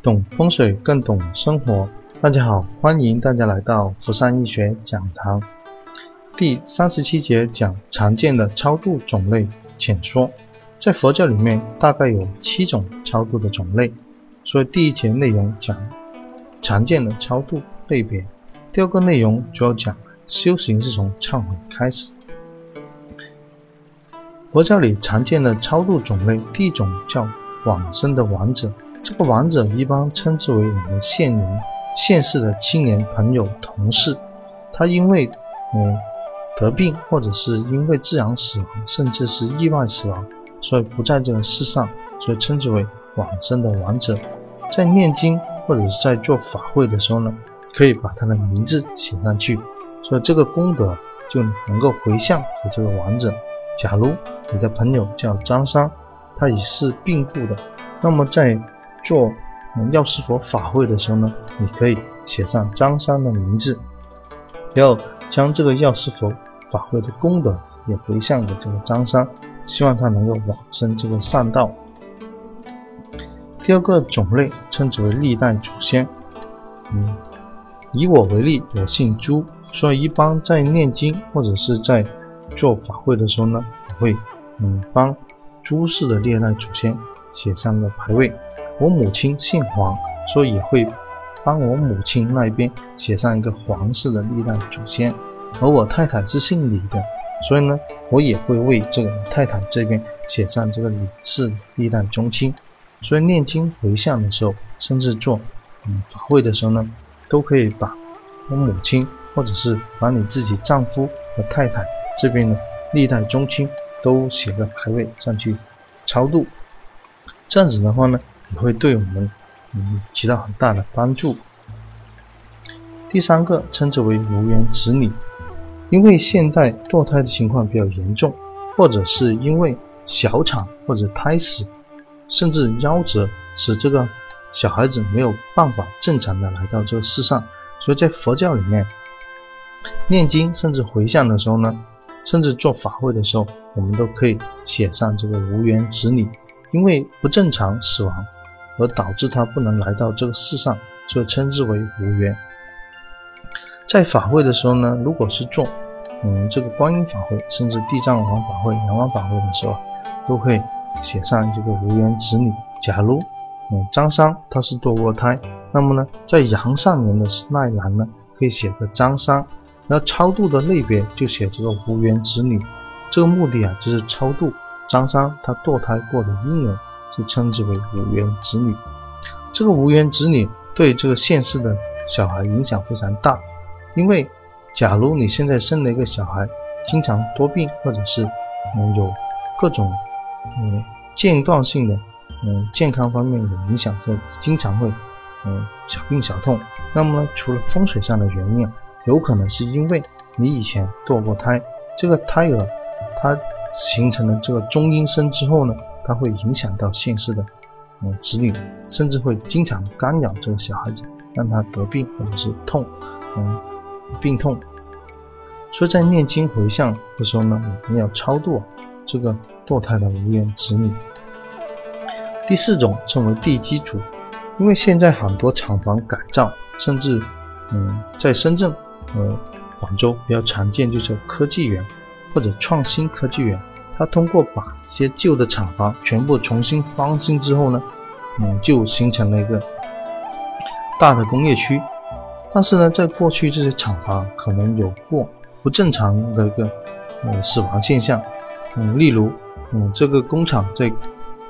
懂风水更懂生活。大家好，欢迎大家来到福山易学讲堂。第三十七节讲常见的超度种类浅说。在佛教里面，大概有七种超度的种类。所以第一节内容讲常见的超度类别。第二个内容主要讲修行是从忏悔开始。佛教里常见的超度种类，第一种叫往生的王者。这个亡者一般称之为我们现人、现世的亲人、朋友、同事。他因为嗯得病，或者是因为自然死亡，甚至是意外死亡，所以不在这个世上，所以称之为往生的亡者。在念经或者是在做法会的时候呢，可以把他的名字写上去，所以这个功德就能够回向给这个亡者。假如你的朋友叫张三，他已是病故的。那么在做药师佛法会的时候呢，你可以写上张三的名字，要将这个药师佛法会的功德也回向给这个张三，希望他能够往生这个善道。第二个种类称之为历代祖先。嗯，以我为例，我姓朱，所以一般在念经或者是在做法会的时候呢。我会，嗯，帮朱氏的历代祖先写上个牌位。我母亲姓黄，所以会帮我母亲那一边写上一个黄氏的历代祖先。而我太太是姓李的，所以呢，我也会为这个太太这边写上这个李氏历代宗亲。所以念经回向的时候，甚至做嗯法会的时候呢，都可以把我母亲，或者是把你自己丈夫和太太这边的历代宗亲。都写个牌位上去超度，这样子的话呢，也会对我们嗯起到很大的帮助。第三个称之为无缘子女，因为现代堕胎的情况比较严重，或者是因为小产或者胎死，甚至夭折，使这个小孩子没有办法正常的来到这个世上，所以在佛教里面念经甚至回向的时候呢。甚至做法会的时候，我们都可以写上这个无缘子女，因为不正常死亡而导致他不能来到这个世上，所以称之为无缘。在法会的时候呢，如果是做嗯这个观音法会，甚至地藏王法会、阳王法会的时候，都会写上这个无缘子女。假如嗯张三他是堕过胎，那么呢，在阳上年的那一栏呢，可以写个张三。然后超度的类别就写这个无缘子女，这个目的啊就是超度张三他堕胎过的婴儿，就称之为无缘子女。这个无缘子女对这个现世的小孩影响非常大，因为假如你现在生了一个小孩，经常多病或者是嗯有各种嗯间断性的嗯健康方面的影响，就经常会嗯小病小痛。那么呢，除了风水上的原因。有可能是因为你以前堕过胎，这个胎儿它形成了这个中阴身之后呢，它会影响到现世的嗯子女，甚至会经常干扰这个小孩子，让他得病或者是痛，嗯病痛。所以在念经回向的时候呢，我们要超度这个堕胎的无缘子女。第四种称为地基主，因为现在很多厂房改造，甚至嗯在深圳。呃，广州比较常见就是科技园或者创新科技园，它通过把一些旧的厂房全部重新翻新之后呢，嗯，就形成了一个大的工业区。但是呢，在过去这些厂房可能有过不正常的一个呃死亡现象，嗯，例如嗯这个工厂在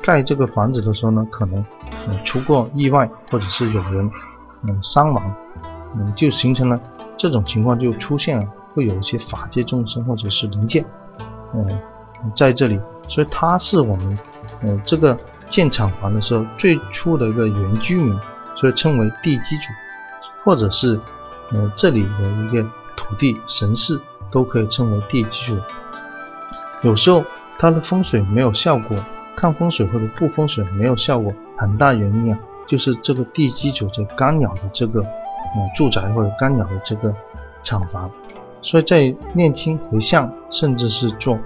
盖这个房子的时候呢，可能嗯出过意外，或者是有人嗯伤亡，嗯就形成了。这种情况就出现了，会有一些法界众生或者是灵界，嗯，在这里，所以他是我们，呃，这个建厂房的时候最初的一个原居民，所以称为地基主，或者是，呃，这里的一个土地神士都可以称为地基主。有时候它的风水没有效果，看风水或者不风水没有效果，很大原因啊，就是这个地基主在干扰的这个。呃，住宅或者干扰的这个厂房，所以在念经回向，甚至是做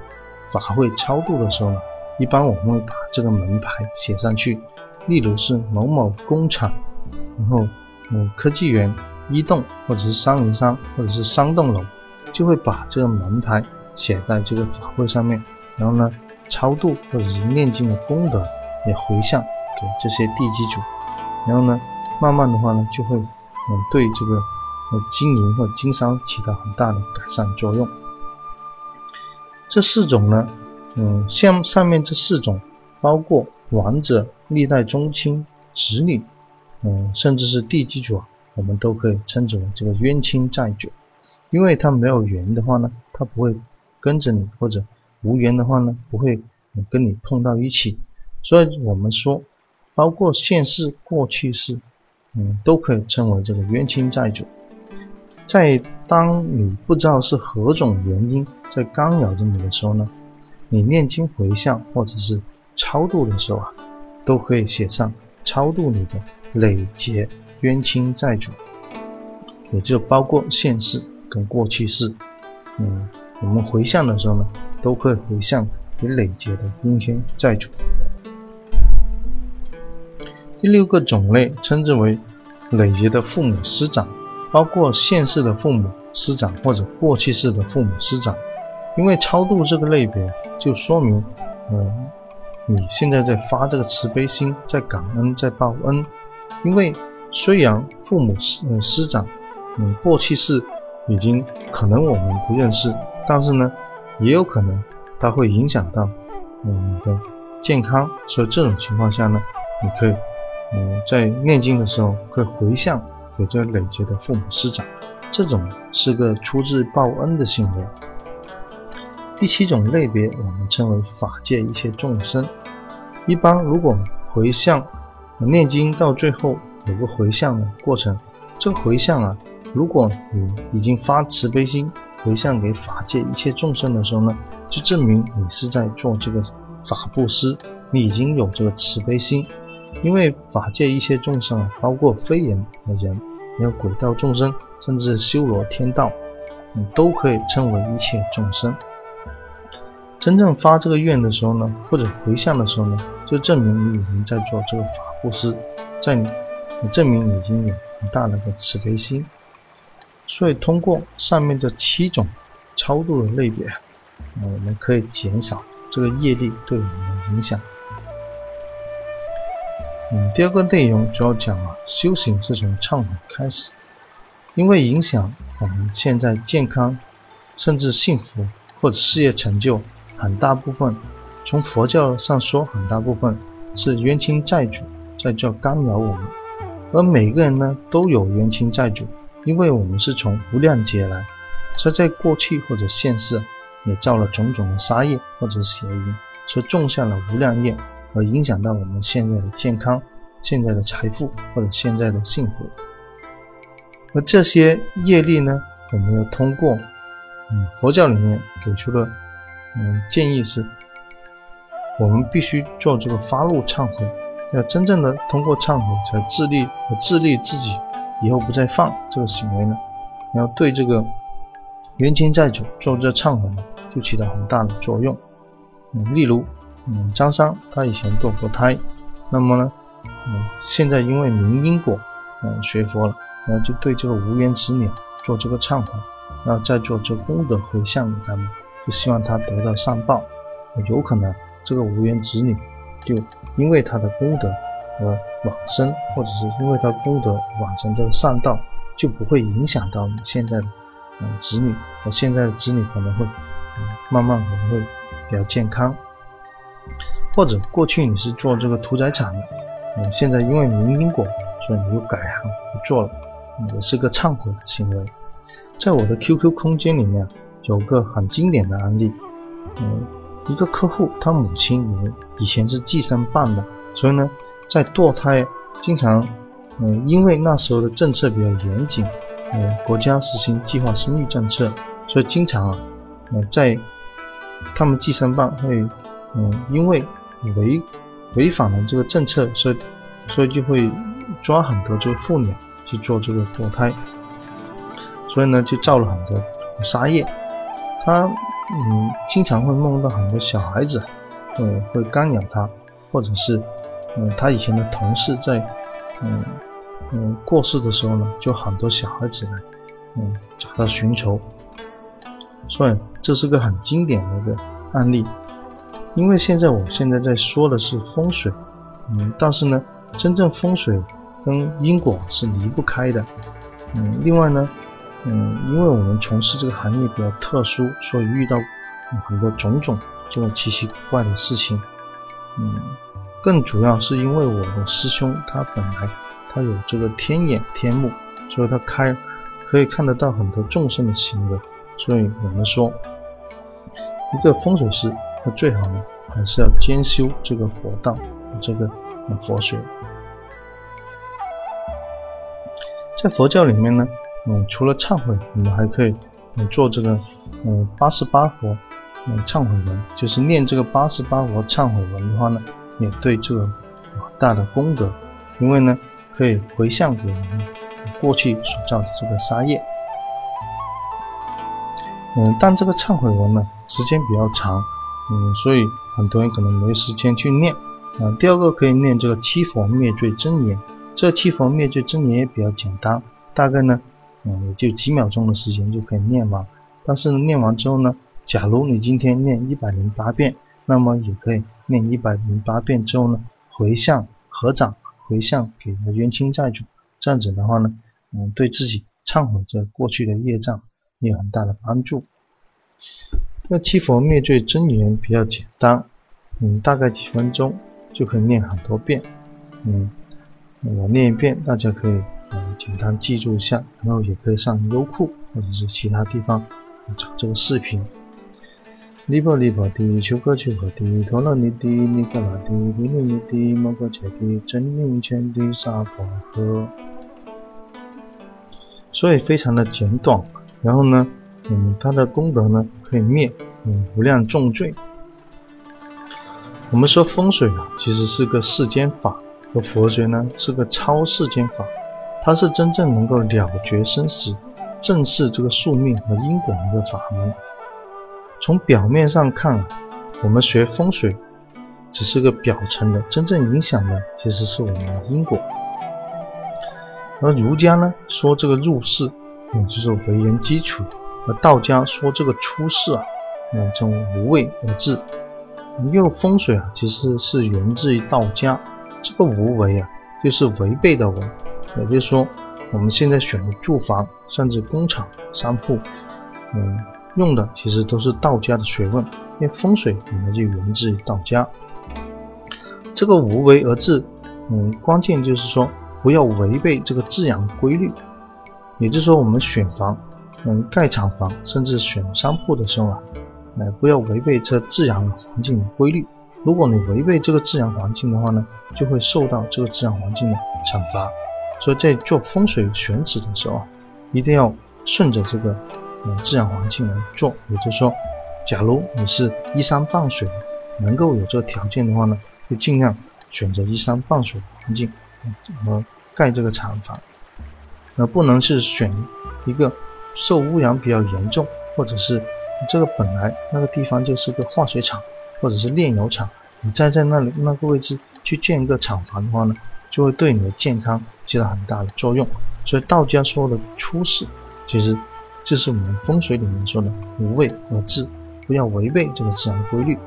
法会超度的时候呢，一般我们会把这个门牌写上去。例如是某某工厂然后嗯科技园、一栋或者是三零三或者是三栋楼，就会把这个门牌写在这个法会上面，然后呢超度或者是念经的功德也回向给这些地基主，然后呢慢慢的话呢就会嗯对这个经营或经商起到很大的改善作用。这四种呢，嗯，像上面这四种，包括王者、历代宗亲、子女，嗯，甚至是地基主啊，我们都可以称之为这个冤亲债主。因为他没有缘的话呢，他不会跟着你；或者无缘的话呢，不会跟你碰到一起。所以我们说，包括现世、过去世，嗯，都可以称为这个冤亲债主。在当你不知道是何种原因在干扰着你的时候呢，你念经回向或者是超度的时候啊，都可以写上超度你的累劫冤亲债主，也就包括现世跟过去世。嗯，我们回向的时候呢，都可以回向你累劫的冤亲债主。第六个种类称之为累劫的父母师长。包括现世的父母师长或者过去世的父母师长，因为超度这个类别，就说明，嗯，你现在在发这个慈悲心，在感恩，在报恩。因为虽然父母师嗯师长，嗯过去世已经可能我们不认识，但是呢，也有可能它会影响到嗯你的健康，所以这种情况下呢，你可以嗯在念经的时候可以回向。给这累劫的父母师长，这种是个出自报恩的行为。第七种类别，我们称为法界一切众生。一般如果回向念经到最后有个回向的过程，这个回向啊，如果你已经发慈悲心回向给法界一切众生的时候呢，就证明你是在做这个法布施，你已经有这个慈悲心。因为法界一切众生啊，包括非人和人，有鬼道众生，甚至修罗天道，你都可以称为一切众生。真正发这个愿的时候呢，或者回向的时候呢，就证明你已经在做这个法布施，在你证明你已经有很大的个慈悲心。所以通过上面这七种超度的类别，我们可以减少这个业力对我们的影响。嗯，第二个内容主要讲啊，修行是从忏悔开始，因为影响我们现在健康，甚至幸福或者事业成就，很大部分从佛教上说，很大部分是冤亲债主在叫干扰我们，而每个人呢都有冤亲债主，因为我们是从无量劫来，所以在过去或者现世也造了种种的杀业或者邪淫，所种下了无量业。而影响到我们现在的健康、现在的财富或者现在的幸福。而这些业力呢，我们要通过，嗯，佛教里面给出的，嗯，建议是，我们必须做这个发怒忏悔，要真正的通过忏悔才自立和自立自己以后不再犯这个行为呢。然后对这个冤亲债主做这忏悔呢，就起到很大的作用。嗯，例如。张三他以前堕过胎，那么呢，嗯，现在因为明因果，嗯，学佛了，然后就对这个无缘子女做这个忏悔，然后再做这功德回向给他们，就希望他得到善报。有可能这个无缘子女就因为他的功德而往生，或者是因为他功德往生这个善道，就不会影响到你现在的嗯子女。我现在的子女可能会嗯慢慢可能会比较健康。或者过去你是做这个屠宰场的，嗯，现在因为明因果，所以你又改行不做了，也是个忏悔的行为。在我的 QQ 空间里面有个很经典的案例，嗯，一个客户他母亲以前是计生办的，所以呢，在堕胎经常，嗯，因为那时候的政策比较严谨，嗯，国家实行计划生育政策，所以经常啊，嗯，在他们计生办会。嗯，因为违违反了这个政策，所以所以就会抓很多这个妇女去做这个堕胎，所以呢就造了很多杀业。他嗯经常会梦到很多小孩子，嗯会干扰他，或者是嗯他以前的同事在嗯嗯，过世的时候呢，就很多小孩子来，嗯，找他寻仇。所以这是个很经典的一个案例。因为现在我现在在说的是风水，嗯，但是呢，真正风水跟因果是离不开的。嗯，另外呢，嗯，因为我们从事这个行业比较特殊，所以遇到很多种种这种奇奇怪怪的事情。嗯，更主要是因为我的师兄他本来他有这个天眼天目，所以他开可以看得到很多众生的行为。所以我们说，一个风水师他最好呢还是要兼修这个佛道，这个佛学。在佛教里面呢，嗯，除了忏悔，我们还可以嗯做这个嗯八十八佛嗯忏悔文，就是念这个八十八佛忏悔文的话呢，也对这个大的功德，因为呢可以回向给我们过去所造的这个杀业。嗯，但这个忏悔文呢时间比较长，嗯，所以很多人可能没时间去念。啊，第二个可以念这个七佛灭罪真言。这七佛灭罪真言也比较简单，大概呢，嗯，也就几秒钟的时间就可以念完。但是念完之后呢，假如你今天念一百零八遍，那么也可以念一百零八遍之后呢，回向合掌回向给冤亲债主，这样子的话呢，嗯，对自己忏悔这过去的业障也有很大的帮助。那七佛灭罪真言比较简单，嗯，大概几分钟就可以念很多遍，嗯。我念一遍，大家可以呃简单记住一下，然后也可以上优酷或者是其他地方找这个视频。尼泊尼泊的丘克丘克的陀罗尼的尼格拉的毗卢尼的摩诃迦的真名圈的沙婆诃。所以非常的简短，然后呢，嗯，他的功德呢可以灭嗯无量重罪。我们说风水啊，其实是个世间法。而佛学呢是个超世间法，它是真正能够了绝生死、正视这个宿命和因果的一个法门。从表面上看，我们学风水只是个表层的，真正影响的其实是我们的因果。而儒家呢说这个入世，嗯，就是为人基础；而道家说这个出世啊，嗯，从无为而治。因为风水啊，其实是源自于道家。这个无为啊，就是违背的为，也就是说，我们现在选的住房，甚至工厂、商铺，嗯，用的其实都是道家的学问，因为风水本来就源自于道家。这个无为而治，嗯，关键就是说不要违背这个自然规律，也就是说，我们选房，嗯，盖厂房，甚至选商铺的时候啊，哎，不要违背这自然环境的规律。如果你违背这个自然环境的话呢，就会受到这个自然环境的惩罚。所以在做风水选址的时候啊，一定要顺着这个嗯自然环境来做。也就是说，假如你是依山傍水，能够有这个条件的话呢，就尽量选择依山傍水的环境，和盖这个厂房。而不能是选一个受污染比较严重，或者是这个本来那个地方就是个化学厂。或者是炼油厂，你再在那里那个位置去建一个厂房的话呢，就会对你的健康起到很大的作用。所以道家说的出世，其实就是我们风水里面说的无为而治，不要违背这个自然规律。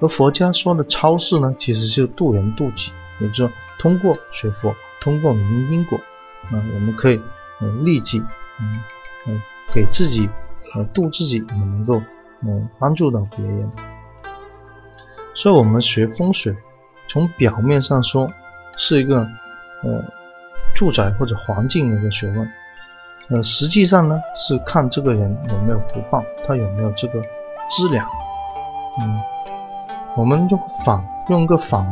而佛家说的超世呢，其实就是渡人渡己，也就是说通过学佛，通过明因果，啊，我们可以嗯立即，嗯嗯给自己呃度自己，我们能够嗯帮助到别人。所以，我们学风水，从表面上说是一个呃住宅或者环境的一个学问，呃，实际上呢是看这个人有没有福报，他有没有这个资粮。嗯，我们用反用一个反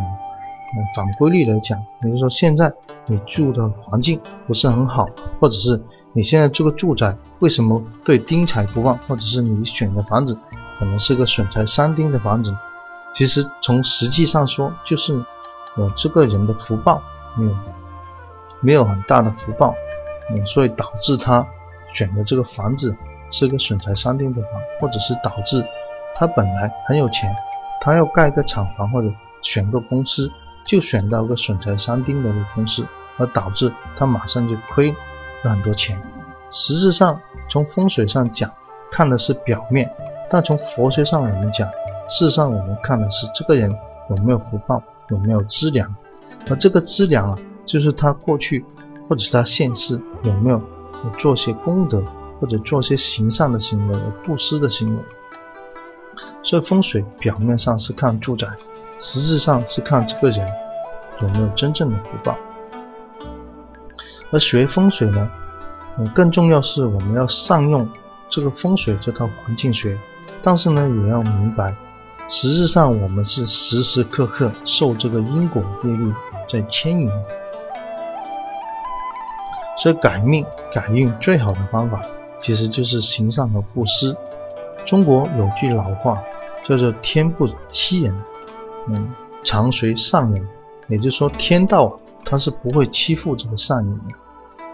反规律来讲，比如说现在你住的环境不是很好，或者是你现在这个住宅为什么对丁财不旺，或者是你选的房子可能是个损财伤丁的房子。其实从实际上说，就是呃这个人的福报没有没有很大的福报，嗯，所以导致他选的这个房子是个损财伤丁的房，或者是导致他本来很有钱，他要盖个厂房或者选个公司，就选到个损财伤丁的公司，而导致他马上就亏了很多钱。实质上，从风水上讲，看的是表面；但从佛学上我们讲，事实上我们看的是这个人有没有福报，有没有资粮。而这个资粮啊，就是他过去或者是他现世有没有做些功德，或者做些行善的行为、布施的行为。所以风水表面上是看住宅，实质上是看这个人有没有真正的福报。而学风水呢？嗯，更重要是我们要善用这个风水这套环境学，但是呢，也要明白，实质上我们是时时刻刻受这个因果业力在牵引。所以改命改运最好的方法，其实就是行善和布施。中国有句老话叫做“天不欺人，嗯，常随善人”，也就是说，天道他是不会欺负这个善人的。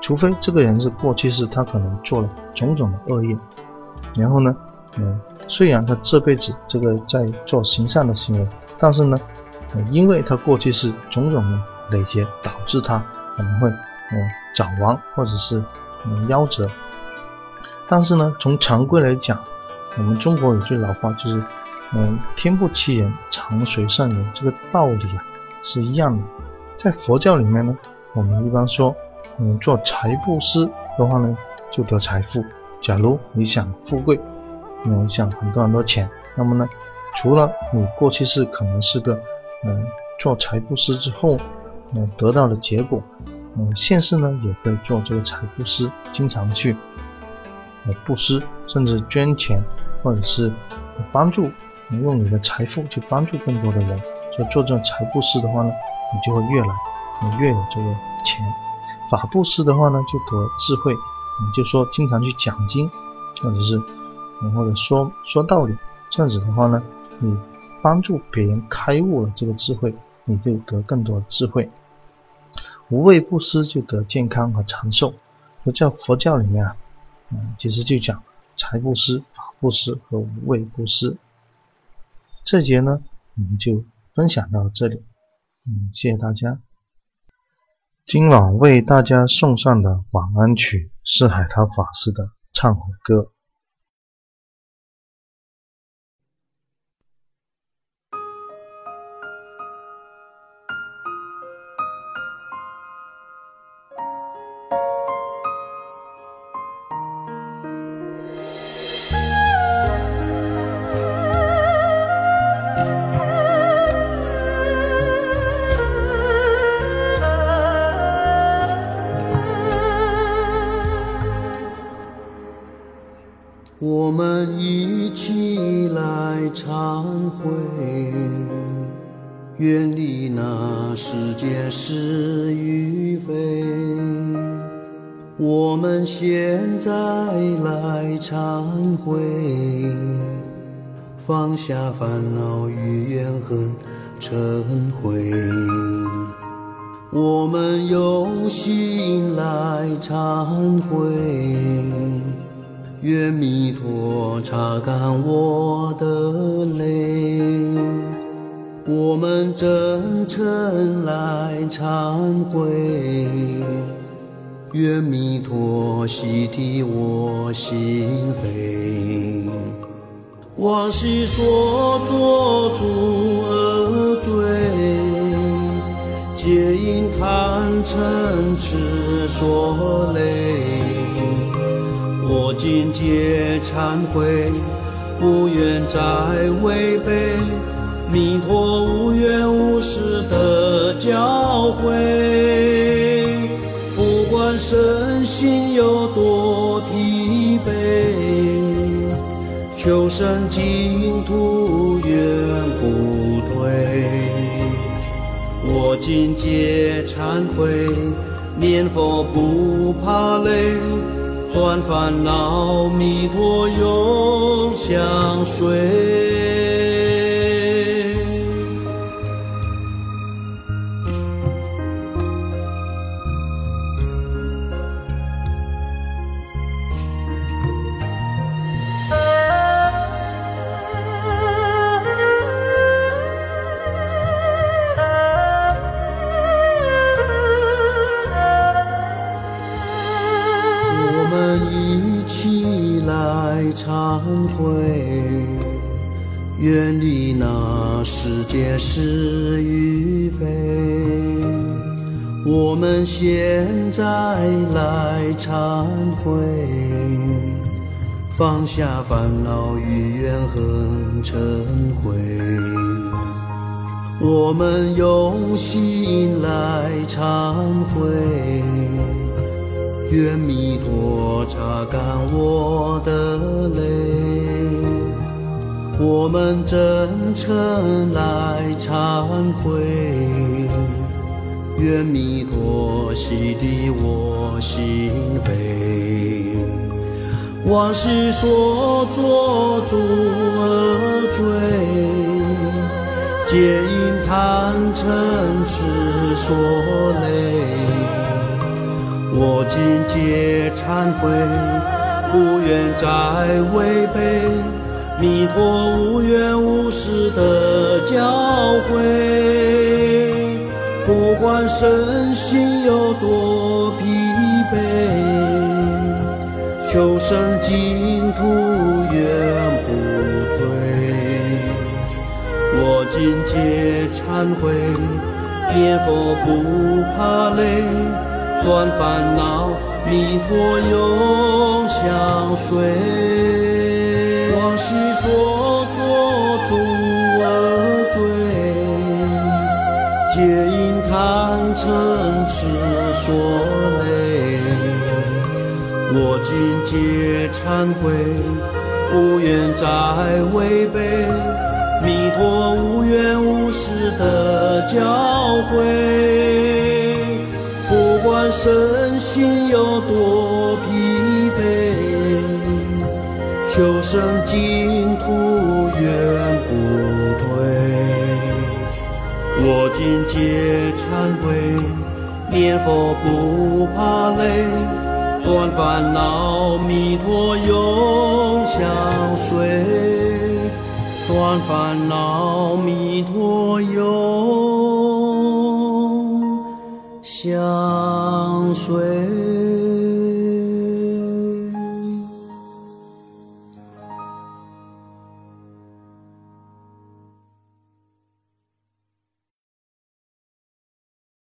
除非这个人是过去是他可能做了种种的恶业，然后呢，嗯，虽然他这辈子这个在做行善的行为，但是呢，因为他过去是种种的累劫，导致他可能会嗯早亡或者是嗯夭折。但是呢，从常规来讲，我们中国有句老话就是，嗯，天不欺人，常随善人，这个道理啊是一样的。在佛教里面呢，我们一般说。嗯，做财布施的话呢，就得财富。假如你想富贵，嗯，想很多很多钱，那么呢，除了你过去是可能是个，嗯，做财布施之后，嗯，得到的结果，嗯，现世呢也可以做这个财布施，经常去，呃，布施，甚至捐钱，或者是帮助，用你的财富去帮助更多的人。所以做这种财布施的话呢，你就会越来，你越有这个钱。法布施的话呢，就得智慧，你就说经常去讲经，或者是，或者说说道理，这样子的话呢，你帮助别人开悟了这个智慧，你就得更多的智慧。无畏布施就得健康和长寿。佛教佛教里面啊，嗯，其实就讲财布施、法布施和无畏布施。这节呢，我们就分享到这里，嗯，谢谢大家。今晚为大家送上的晚安曲是海涛法师的忏悔歌。忏悔，远离那世间是与非。我们现在来忏悔，放下烦恼与怨恨尘灰。我们用心来忏悔。愿弥陀擦干我的泪，我们真诚来忏悔。愿弥陀洗涤我心扉，往昔所作诸恶罪，皆因贪嗔痴所累。今皆忏悔，不愿再违背弥陀无缘无实的教诲。不管身心有多疲惫，求生净土愿不退。我今皆忏悔，念佛不怕累。断烦恼，弥陀永相随。再来忏悔，放下烦恼与怨恨成灰。我们用心来忏悔，愿弥陀擦干我的泪。我们真诚来忏悔，愿弥陀洗涤我心扉。往昔所作诸恶罪，皆因贪嗔痴所累。我今皆忏悔，不愿再违背。弥陀无缘无实的教诲，不管身心有多疲惫，求生净土永不退。我今皆忏悔，念佛不怕累，断烦恼，弥陀永相随。往昔所作诸恶罪，皆贪嗔痴所累。我今皆忏悔，不愿再违背弥陀无缘无实的教诲。不管身心有多疲惫。求生净我今皆忏悔，念佛不怕累，断烦恼，弥陀永相随，断烦恼，弥陀永相随。